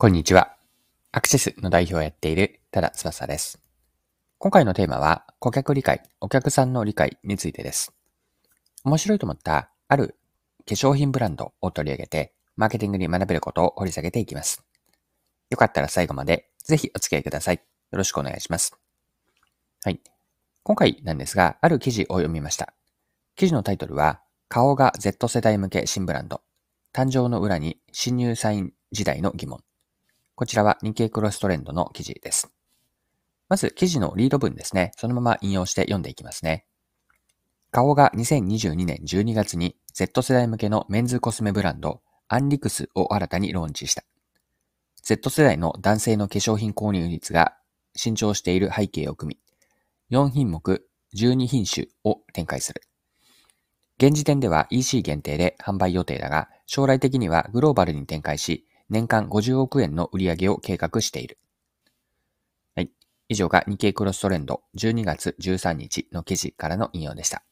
こんにちは。アクセスの代表をやっている多田翼です。今回のテーマは、顧客理解、お客さんの理解についてです。面白いと思ったある化粧品ブランドを取り上げて、マーケティングに学べることを掘り下げていきます。よかったら最後までぜひお付き合いください。よろしくお願いします。はい。今回なんですが、ある記事を読みました。記事のタイトルは、顔が Z 世代向け新ブランド。誕生の裏に新入社員時代の疑問。こちらは日経クロストレンドの記事です。まず記事のリード文ですね。そのまま引用して読んでいきますね。顔が2022年12月に Z 世代向けのメンズコスメブランドアンリクスを新たにローンチした。Z 世代の男性の化粧品購入率が伸長している背景を組み、4品目12品種を展開する。現時点では EC 限定で販売予定だが、将来的にはグローバルに展開し、年間50億円の売り上げを計画している。はい。以上が日経クロストレンド12月13日の記事からの引用でした。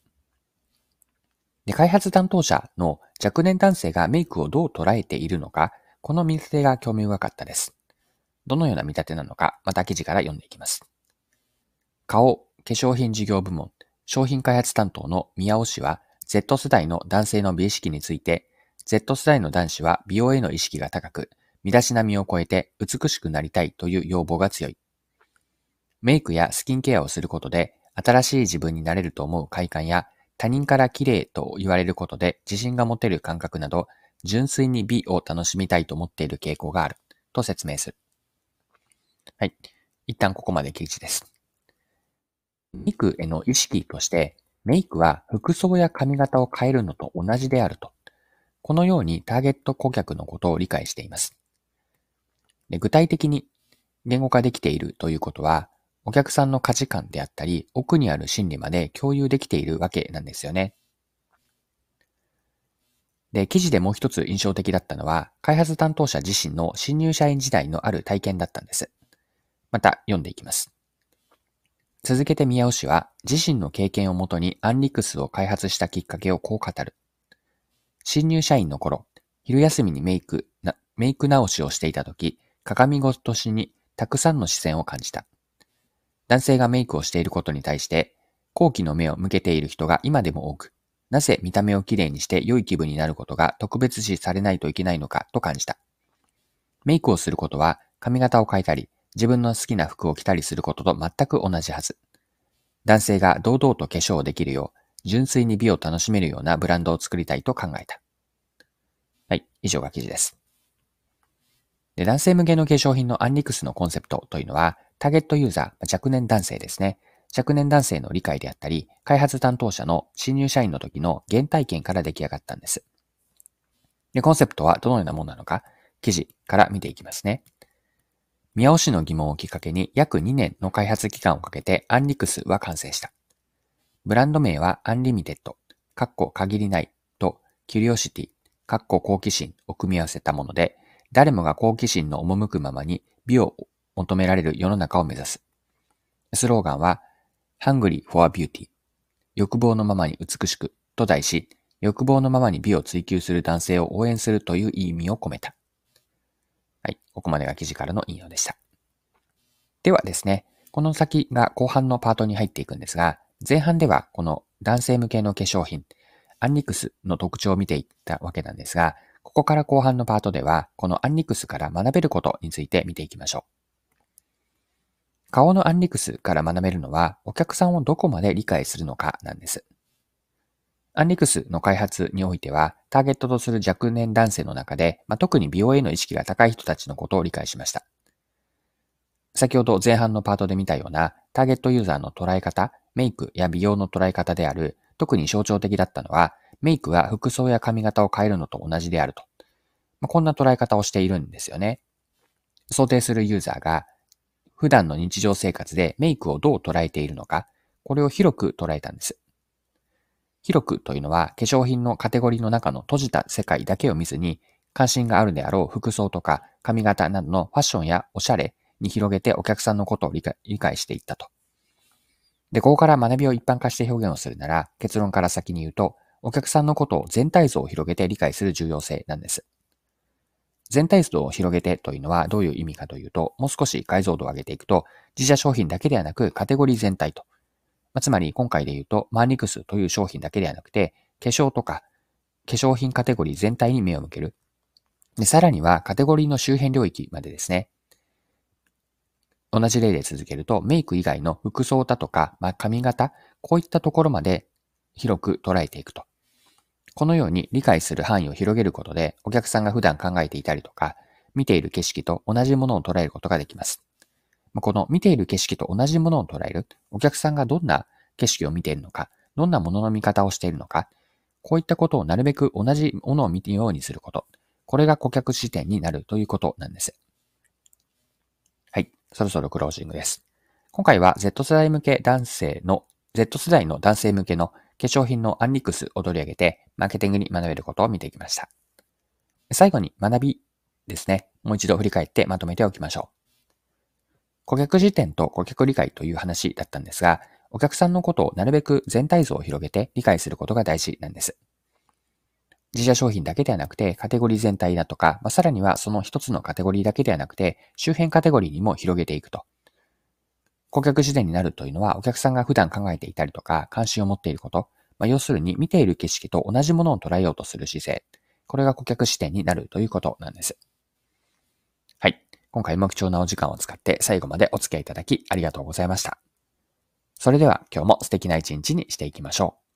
で開発担当者の若年男性がメイクをどう捉えているのか、この見立てが興味深かったです。どのような見立てなのか、また記事から読んでいきます。顔、化粧品事業部門、商品開発担当の宮尾氏は、Z 世代の男性の美意識について、Z 世代の男子は美容への意識が高く、身だしなみを超えて美しくなりたいという要望が強い。メイクやスキンケアをすることで、新しい自分になれると思う快感や、他人から綺麗と言われることで自信が持てる感覚など、純粋に美を楽しみたいと思っている傾向がある、と説明する。はい。一旦ここまで記事です。メイクへの意識として、メイクは服装や髪型を変えるのと同じであるとこのようにターゲット顧客のことを理解しています。で具体的に言語化できているということは、お客さんの価値観であったり、奥にある心理まで共有できているわけなんですよね。で、記事でもう一つ印象的だったのは、開発担当者自身の新入社員時代のある体験だったんです。また読んでいきます。続けて宮尾氏は、自身の経験をもとにアンリクスを開発したきっかけをこう語る。新入社員の頃、昼休みにメイク、メイク直しをしていた時、鏡越しにたくさんの視線を感じた。男性がメイクをしていることに対して、好奇の目を向けている人が今でも多く、なぜ見た目をきれいにして良い気分になることが特別視されないといけないのかと感じた。メイクをすることは髪型を変えたり、自分の好きな服を着たりすることと全く同じはず。男性が堂々と化粧をできるよう、純粋に美を楽しめるようなブランドを作りたいと考えた。はい、以上が記事です。で男性向けの化粧品のアンリクスのコンセプトというのは、ターゲットユーザー、若年男性ですね。若年男性の理解であったり、開発担当者の新入社員の時の原体験から出来上がったんです。で、コンセプトはどのようなものなのか、記事から見ていきますね。宮尾氏の疑問をきっかけに約2年の開発期間をかけてアンリクスは完成した。ブランド名は Unlimited、カッコ限りないと Curiosity、カッコ好奇心を組み合わせたもので、誰もが好奇心の赴くままに美を求められる世の中を目指す。スローガンは、Hungry for Beauty 欲望のままに美しくと題し、欲望のままに美を追求する男性を応援するという意味を込めた。はい。ここまでが記事からの引用でした。ではですね、この先が後半のパートに入っていくんですが、前半ではこの男性向けの化粧品、アンニクスの特徴を見ていったわけなんですが、ここから後半のパートでは、このアンニクスから学べることについて見ていきましょう。顔のアンニクスから学べるのは、お客さんをどこまで理解するのかなんです。アンリクスの開発においては、ターゲットとする若年男性の中で、まあ、特に美容への意識が高い人たちのことを理解しました。先ほど前半のパートで見たようなターゲットユーザーの捉え方、メイクや美容の捉え方である、特に象徴的だったのは、メイクは服装や髪型を変えるのと同じであると。まあ、こんな捉え方をしているんですよね。想定するユーザーが、普段の日常生活でメイクをどう捉えているのか、これを広く捉えたんです。広くというのは化粧品のカテゴリーの中の閉じた世界だけを見ずに、関心があるであろう服装とか髪型などのファッションやおしゃれに広げてお客さんのことを理解していったと。で、ここから学びを一般化して表現をするなら、結論から先に言うと、お客さんのことを全体像を広げて理解する重要性なんです。全体像を広げてというのはどういう意味かというと、もう少し解像度を上げていくと、自社商品だけではなくカテゴリー全体と。まあ、つまり今回で言うと、マーニクスという商品だけではなくて、化粧とか化粧品カテゴリー全体に目を向ける。で、さらにはカテゴリーの周辺領域までですね。同じ例で続けると、メイク以外の服装だとか、まあ、髪型、こういったところまで広く捉えていくと。このように理解する範囲を広げることで、お客さんが普段考えていたりとか、見ている景色と同じものを捉えることができます。この見ている景色と同じものを捉える、お客さんがどんな景色を見ているのか、どんなものの見方をしているのか、こういったことをなるべく同じものを見るようにすること。これが顧客視点になるということなんです。そろそろクロージングです。今回は Z 世代向け男性の、Z 世代の男性向けの化粧品のアンリックスを取り上げて、マーケティングに学べることを見ていきました。最後に学びですね。もう一度振り返ってまとめておきましょう。顧客視点と顧客理解という話だったんですが、お客さんのことをなるべく全体像を広げて理解することが大事なんです。自社商品だけではなくて、カテゴリー全体だとか、まあ、さらにはその一つのカテゴリーだけではなくて、周辺カテゴリーにも広げていくと。顧客視点になるというのは、お客さんが普段考えていたりとか、関心を持っていること、まあ、要するに見ている景色と同じものを捉えようとする姿勢。これが顧客視点になるということなんです。はい。今回も貴重なお時間を使って最後までお付き合いいただきありがとうございました。それでは今日も素敵な一日にしていきましょう。